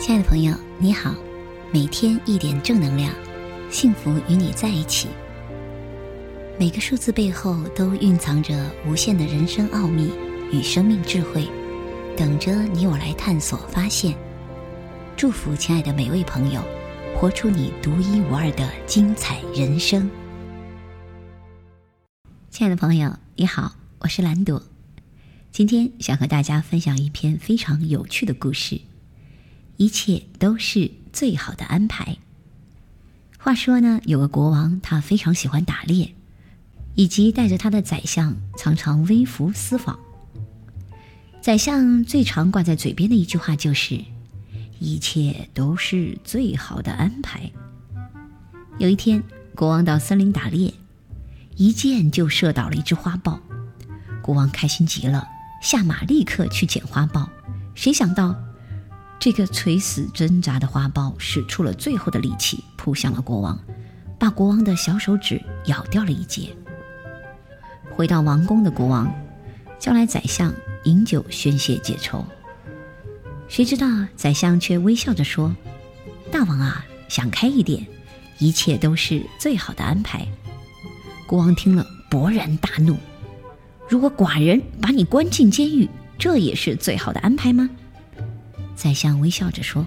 亲爱的朋友，你好，每天一点正能量，幸福与你在一起。每个数字背后都蕴藏着无限的人生奥秘与生命智慧，等着你我来探索发现。祝福亲爱的每位朋友，活出你独一无二的精彩人生。亲爱的朋友，你好，我是兰朵，今天想和大家分享一篇非常有趣的故事。一切都是最好的安排。话说呢，有个国王，他非常喜欢打猎，以及带着他的宰相常常微服私访。宰相最常挂在嘴边的一句话就是：“一切都是最好的安排。”有一天，国王到森林打猎，一箭就射倒了一只花豹。国王开心极了，下马立刻去捡花豹。谁想到？这个垂死挣扎的花苞使出了最后的力气，扑向了国王，把国王的小手指咬掉了一截。回到王宫的国王，叫来宰相饮酒宣泄解愁。谁知道宰相却微笑着说：“大王啊，想开一点，一切都是最好的安排。”国王听了勃然大怒：“如果寡人把你关进监狱，这也是最好的安排吗？”宰相微笑着说：“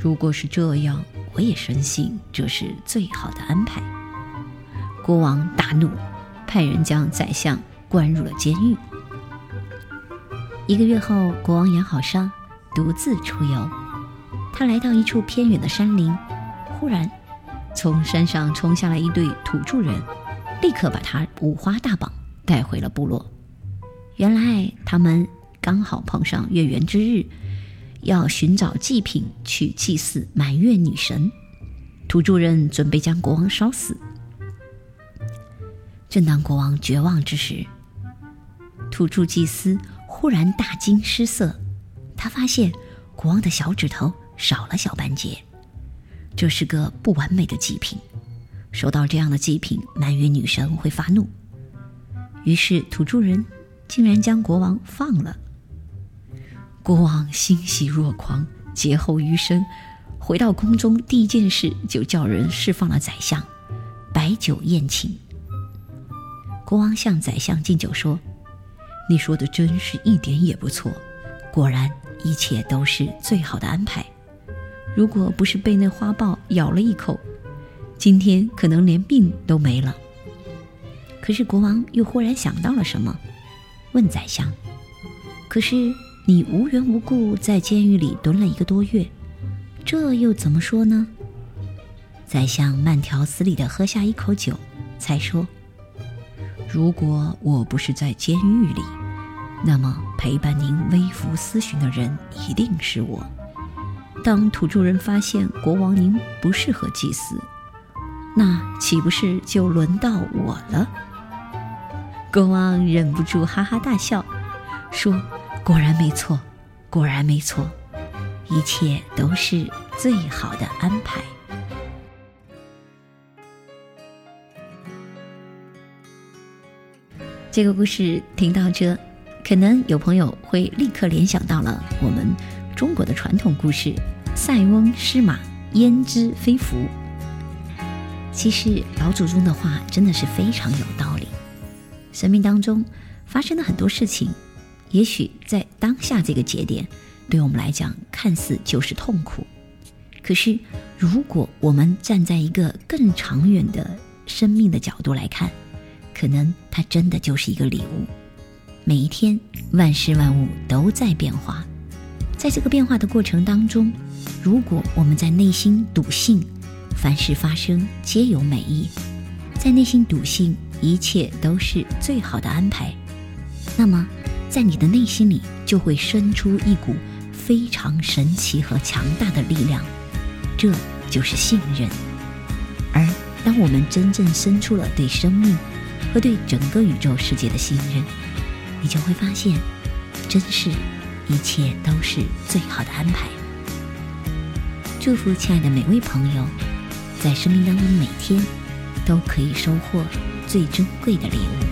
如果是这样，我也深信这是最好的安排。”国王大怒，派人将宰相关入了监狱。一个月后，国王养好伤，独自出游。他来到一处偏远的山林，忽然从山上冲下来一对土著人，立刻把他五花大绑带回了部落。原来他们刚好碰上月圆之日。要寻找祭品去祭祀满月女神，土著人准备将国王烧死。正当国王绝望之时，土著祭司忽然大惊失色，他发现国王的小指头少了小半截，这是个不完美的祭品。收到这样的祭品，满月女神会发怒。于是土著人竟然将国王放了。国王欣喜若狂，劫后余生，回到宫中，第一件事就叫人释放了宰相，摆酒宴请。国王向宰相敬酒说：“你说的真是一点也不错，果然一切都是最好的安排。如果不是被那花豹咬了一口，今天可能连命都没了。”可是国王又忽然想到了什么，问宰相：“可是？”你无缘无故在监狱里蹲了一个多月，这又怎么说呢？宰相慢条斯理地喝下一口酒，才说：“如果我不是在监狱里，那么陪伴您微服私巡的人一定是我。当土著人发现国王您不适合祭祀，那岂不是就轮到我了？”国王忍不住哈哈大笑，说。果然没错，果然没错，一切都是最好的安排。这个故事听到这，可能有朋友会立刻联想到了我们中国的传统故事“塞翁失马，焉知非福”。其实老祖宗的话真的是非常有道理。生命当中发生的很多事情。也许在当下这个节点，对我们来讲看似就是痛苦，可是如果我们站在一个更长远的生命的角度来看，可能它真的就是一个礼物。每一天，万事万物都在变化，在这个变化的过程当中，如果我们在内心笃信凡事发生皆有美意，在内心笃信一切都是最好的安排，那么。在你的内心里，就会生出一股非常神奇和强大的力量，这就是信任。而当我们真正生出了对生命和对整个宇宙世界的信任，你就会发现，真是一切都是最好的安排。祝福亲爱的每位朋友，在生命当中每天都可以收获最珍贵的礼物。